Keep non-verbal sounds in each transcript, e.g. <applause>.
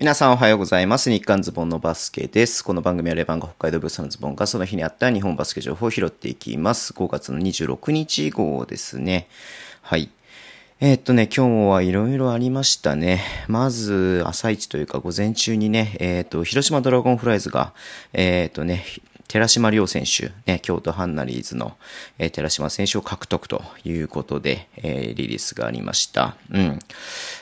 皆さんおはようございます。日刊ズボンのバスケです。この番組はレバンが北海道ブースのズボンがその日にあった日本バスケ情報を拾っていきます。5月の26日号ですね。はい。えーっとね、今日はいろいろありましたね。まず、朝一というか午前中にね、えーっと、広島ドラゴンフライズが、えーっとね、寺島亮選手、ね、京都ハンナリーズの、えー寺島選手を獲得ということで、えーリリースがありました。うん。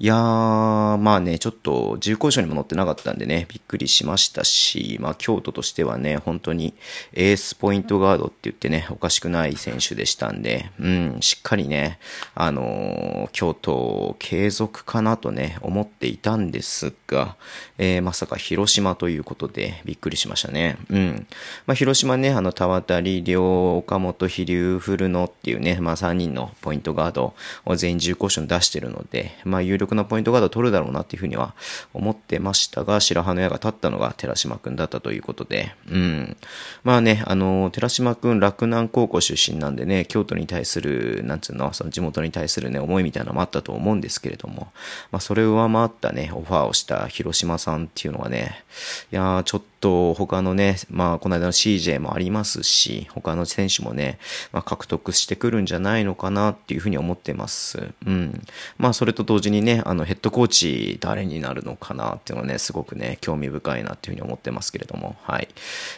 いやー、まあね、ちょっと重厚賞にも載ってなかったんでね、びっくりしましたし、まあ京都としてはね、本当にエースポイントガードって言ってね、おかしくない選手でしたんで、うん、しっかりね、あのー京都継続かなとね、思っていたんですが、えーまさか広島ということで、びっくりしましたね。うん。まあ、広島ね、あの、田渡り両、岡本、飛龍、古野っていうね、まあ、3人のポイントガードを全員重厚賞に出してるので、まあ、有力なポイントガードを取るだろうなっていうふうには思ってましたが、白羽の矢が立ったのが寺島くんだったということで、うん。まあね、あの、寺島くん、洛南高校出身なんでね、京都に対する、なんつうの、その地元に対するね、思いみたいなのもあったと思うんですけれども、まあ、それを上回ったね、オファーをした広島さんっていうのはね、いやー、ちょっとと他のね、まあ、この間の CJ もありますし、他の選手もね、まあ、獲得してくるんじゃないのかなっていうふうに思ってます。うん。まあ、それと同時にね、あの、ヘッドコーチ誰になるのかなっていうのはね、すごくね、興味深いなっていうふうに思ってますけれども、はい。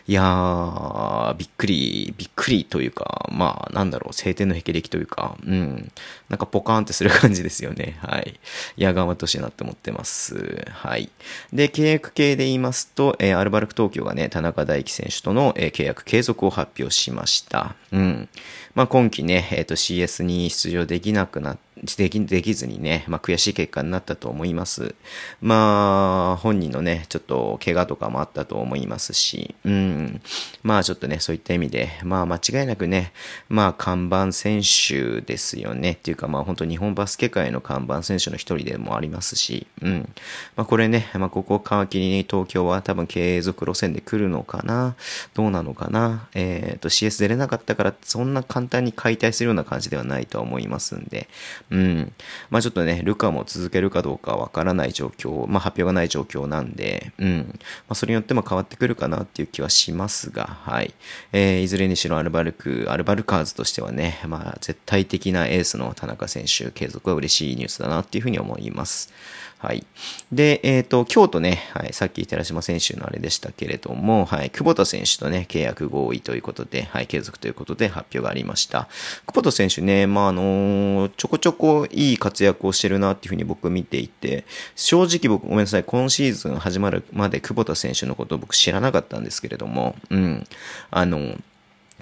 いやー、びっくり、びっくりというか、まあ、なんだろう、晴天の霹靂というか、うん。なんかポカーンってする感じですよね。はい。いや、頑張ってほしいなって思ってます。はい。で、契約系で言いますと、えーアルバルク東京がね、田中大輝選手との、えー契約継続を発表しました。うん。まあ、今季ね、えっ、と CS に出場できなくなってでき、できずにね、まあ、悔しい結果になったと思います。まあ、本人のね、ちょっと怪我とかもあったと思いますし、うん。まあ、ちょっとね、そういった意味で、まあ、間違いなくね、まあ、看板選手ですよね。っていうか、まあ、本当日本バスケ界の看板選手の一人でもありますし、うん。まあ、これね、まあ、ここを皮切りに東京は多分継続路線で来るのかな？どうなのかな？えっ、と、CS 出れなかったから、そんな簡単に解体するような感じではないと思いますんで、うん。まあちょっとね、ルカも続けるかどうかわからない状況、まあ発表がない状況なんで、うん。まあそれによっても変わってくるかなっていう気はしますが、はい。えーいずれにしろアルバルク、アルバルカーズとしてはね、まあ絶対的なエースの田中選手、継続は嬉しいニュースだなっていうふうに思います。はい。で、えっ、と、京都ね、はい、さっき寺島選手のあれでしたけれども、はい、久保田選手とね、契約合意ということで、はい、継続ということで発表がありました。久保田選手ね、まあ、あのちょこちょこいい活躍をしてるなっていうふうに僕見ていて、正直僕、ごめんなさい、今シーズン始まるまで久保田選手のことを僕知らなかったんですけれども、うん、あの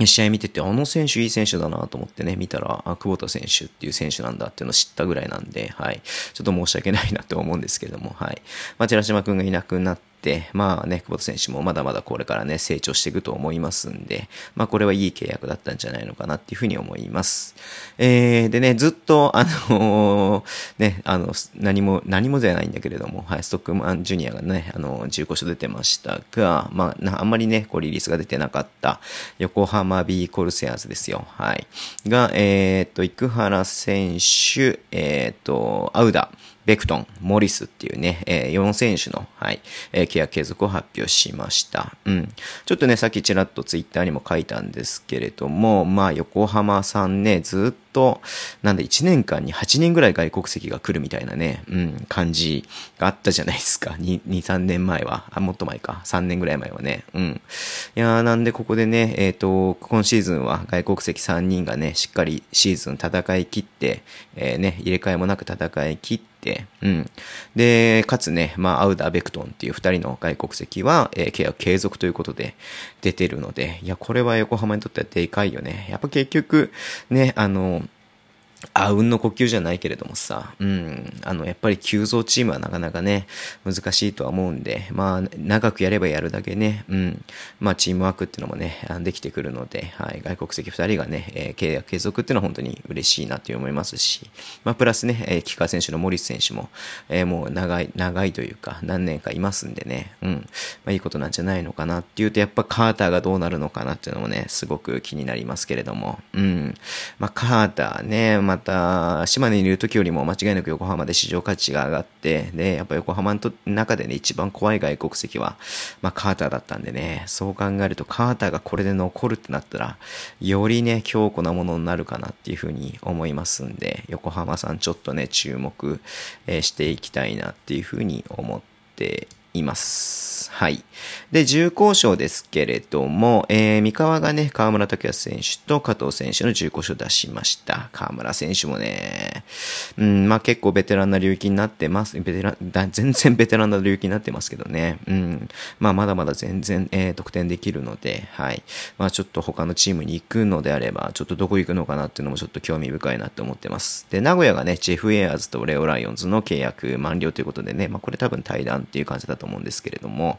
試合見てて、あの選手いい選手だなと思ってね、見たら、あ、久保田選手っていう選手なんだっていうのを知ったぐらいなんで、はい。ちょっと申し訳ないなと思うんですけども、はい。まあ、寺島くんがいなくなっ、まあね、久保田選手もまだまだこれからね、成長していくと思いますんで、まあこれはいい契約だったんじゃないのかなっていうふうに思います。えー、でね、ずっと、あのーね、あの、何も、何もじゃないんだけれども、はい、ストックマンジュニアがね、あの、15勝出てましたが、まあ、なあんまりね、こうリリースが出てなかった、横浜 B コルセアーズですよ。はい。が、えっ、と、生原選手、えっ、と、アウダ、ベクトン、モリスっていうね、えー4選手の、はい、えー契約継続を発表しました。うん。ちょっとね、さっきちらっとツイッターにも書いたんですけれども、まあ、横浜さんね、ずっと、なんで1年間に8人ぐらい外国籍が来るみたいなね、うん、感じがあったじゃないですか。2、2 3年前は。あ、もっと前か。3年ぐらい前はね。うん。いやー、なんでここでね、えっ、と、今シーズンは外国籍3人がね、しっかりシーズン戦い切って、えーね、入れ替えもなく戦い切って、うん。で、かつね、まあ、アウダー・ベクトンっていう二人の外国籍は、えー契約継続ということで出てるので、いや、これは横浜にとってはでかいよね。やっぱ結局、ね、あの、あうんの呼吸じゃないけれどもさ、うん、あの、やっぱり急増チームはなかなかね、難しいとは思うんで、まあ、長くやればやるだけね、うん、まあ、チームワークっていうのもね、できてくるので、はい、外国籍2人がね、えー契約継続っていうのは本当に嬉しいなと思いますし、まあ、プラスね、えー、川選手の森選手も、えーもう長い、長いというか、何年かいますんでね、うん、まあ、いいことなんじゃないのかなっていうと、やっぱカーターがどうなるのかなっていうのもね、すごく気になりますけれども、うん、まあ、カーターね、また、島根にいる時よりも間違いなく横浜で市場価値が上がって、で、やっぱ横浜の中でね、一番怖い外国籍は、まあ、カーターだったんでね、そう考えると、カーターがこれで残るってなったら、よりね、強固なものになるかなっていうふうに思いますんで、横浜さんちょっとね、注目、え、していきたいなっていうふうに思っています。はい。で、重厚賞ですけれども、えー、三河がね、河村拓也選手と加藤選手の重厚賞を出しました。河村選手もね、うん、まあ結構ベテランな領域になってます。ベテラン、全然ベテランな領域になってますけどね。うん。まあまだまだ全然、えー、得点できるので、はい。まあちょっと他のチームに行くのであれば、ちょっとどこ行くのかなっていうのもちょっと興味深いなって思ってます。で、名古屋がね、ジェフ・エアーズとレオ・ライオンズの契約満了ということでね、まあこれ多分対談っていう感じだと思うんですけれども、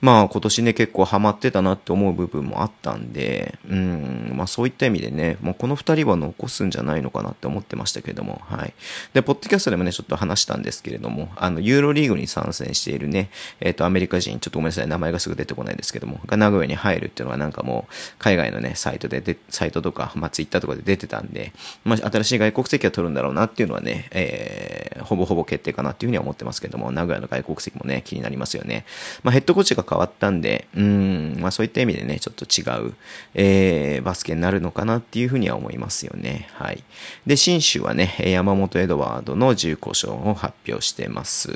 まあ今年ね、結構ハマってたなって思う部分もあったんで、うん、まあそういった意味でね、もうこの2人は残すんじゃないのかなって思ってましたけれども、はい。で、ポッドキャストでもね、ちょっと話したんですけれども、あの、ユーロリーグに参戦しているね、えっ、ー、と、アメリカ人、ちょっとごめんなさい、名前がすぐ出てこないですけども、が名古屋に入るっていうのはなんかもう、海外のね、サイトでで、サイトとか、まあツイッターとかで出てたんで、まあ新しい外国籍は取るんだろうなっていうのはね、えー、ほぼほぼ決定かなっていうふうには思ってますけども、名古屋の外国籍もね、気になりますよね。まあヘッドコーチが変わったんで、うん、まあそういった意味でね、ちょっと違う、えー、バスケになるのかなっていうふうには思いますよね。はい。で、新州はね、山本エドワードの重厚賞を発表してます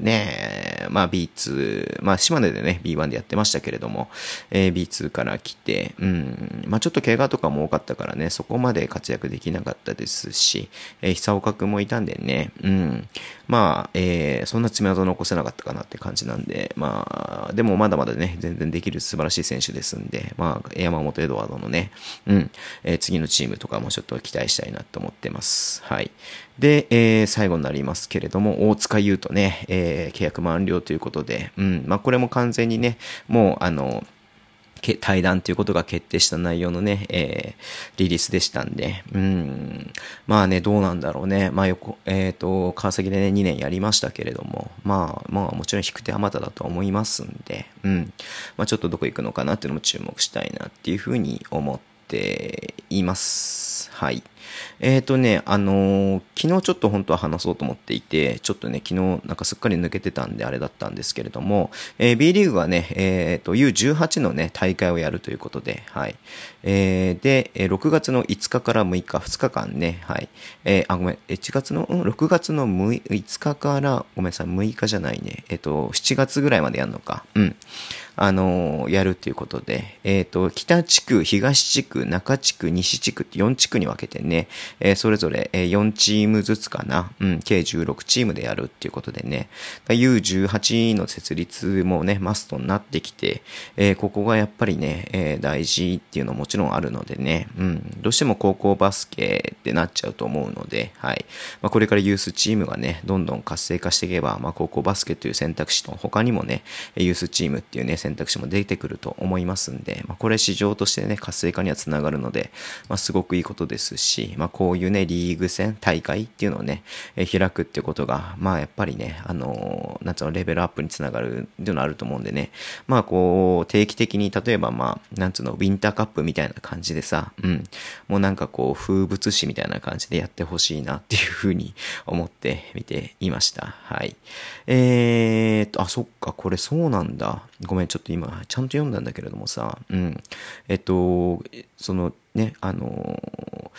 ね。まあ B2、まあ島根でね、B1 でやってましたけれども、えー、B2 から来て、うん、まあちょっと怪我とかも多かったからね、そこまで活躍できなかったですし、えー、久岡くんもいたんでね、うん、まあ、えー、そんな爪痕残せなかったかなって感じなんで、まあ、でもまだまだね、全然できる素晴らしい選手ですんで、まあ、山本エドワードのね、うん、えー、次のチームとかもちょっと期待したいなと思ってます。はい。で、えー、最後になりますけれども、大塚優とね、えー、契約満了ということで、うん、まあ、これも完全にね、もう、あの、対談ということが決定した内容のね、えー、リリースでしたんで、うん、まあね、どうなんだろうね。まあ横、えっ、ー、と、川崎でね、2年やりましたけれども、まあ、まあもちろん引く手あまただと思いますんで、うん、まあちょっとどこ行くのかなっていうのも注目したいなっていうふうに思っています。はい。えっ、ー、とね、あのー、昨日ちょっと本当は話そうと思っていて、ちょっとね、昨日なんかすっかり抜けてたんであれだったんですけれども、えー、B リーグはね、えっ、と、U18 のね、大会をやるということで、はい。え、で、6月の5日から6日、2日間ね、はい。え、あ、ごめん、1月の、うん、6月の5日から、ごめんなさい、6日じゃないね、えっ、と、7月ぐらいまでやるのか、うん。あの、やるっていうことで、えっ、ー、と、北地区、東地区、中地区、西地区って4地区に分けてね、えー、それぞれ4チームずつかな、うん、計16チームでやるっていうことでね、U18 の設立もね、マストになってきて、えここがやっぱりね、え大事っていうのももちろんあるのでね、うん、どうしても高校バスケってなっちゃうと思うので、はい。まあ、これからユースチームがね、どんどん活性化していけば、まあ、高校バスケという選択肢の他にもね、ユースチームっていうね、選択肢も出てくると思いますんで、まあ、これ市場としてね、活性化にはつながるので、まあ、すごくいいことですし、まあ、こういうね、リーグ戦、大会っていうのをね、え開くってことが、まあ、やっぱりね、あのー、なんつうの、レベルアップにつながるっていうのはあると思うんでね、まあ、こう、定期的に、例えばまあ、なんつうの、ウィンターカップみたいな感じでさ、うん、もうなんかこう、風物詩みたいな感じでやってほしいなっていうふうに <laughs> 思って見ていました。はい。えーと、あ、そっか、これそうなんだ。ごめん、ちょっとちょっと今、ちゃんと読んだんだけれどもさ、うん。えっと、そのね、あの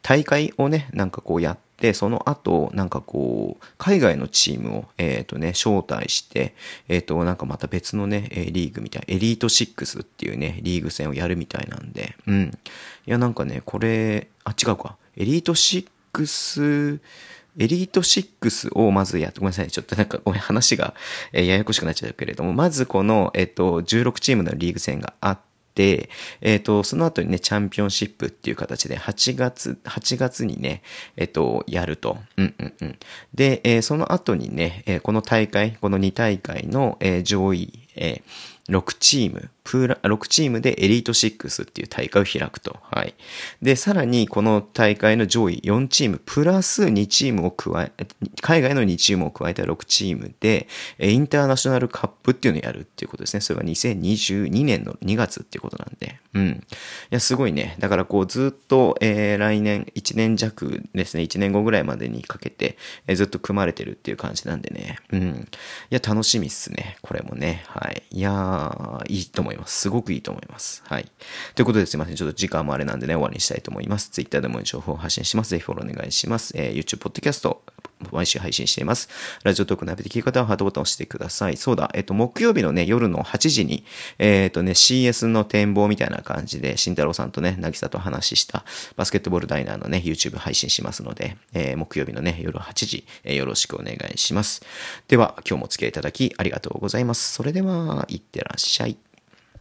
大会をね、なんかこうやって、その後、なんかこう、海外のチームを、えっ、ー、とね、招待して、えっ、ー、と、なんかまた別のね、リーグみたい、エリート6っていうね、リーグ戦をやるみたいなんで、うん。いや、なんかね、これ、あ、違うか。エリート6、エリート6をまずやって、ごめんなさい。ちょっとなんかごめん、話が、え、ややこしくなっちゃうけれども、まずこの、えっ、と、16チームのリーグ戦があって、えっ、と、その後にね、チャンピオンシップっていう形で、8月、8月にね、えっ、と、やると。うんうんうん。で、え、その後にね、え、この大会、この2大会の、え、上位、え6チーム、プーラ、6チームでエリート6っていう大会を開くと。はい。で、さらにこの大会の上位4チーム、プラス2チームを加え、海外の2チームを加えた6チームで、インターナショナルカップっていうのをやるっていうことですね。それが2022年の2月っていうことなんで。うん。いや、すごいね。だからこうずっと、えー、来年、1年弱ですね、1年後ぐらいまでにかけて、えー、ずっと組まれてるっていう感じなんでね。うん。いや、楽しみっすね。これもね。はい。いやー、いいと思います。すごくいいと思います。はい。ということですいません。ちょっと時間もあれなんでね、終わりにしたいと思います。Twitter でも情報を発信します。ぜひフォローお願いします。えー、YouTube、Podcast、毎週配信しています。ラジオトークのアプリ聞き方はハートボタンを押してください。そうだ、えっと、木曜日のね、夜の8時に、えっとね、CS の展望みたいな感じで、慎太郎さんとね、なぎさと話したバスケットボールダイナーのね、YouTube 配信しますので、えー、木曜日のね、夜8時、え、よろしくお願いします。では、今日もお付き合いいただきありがとうございます。それでは、いってらっしゃい。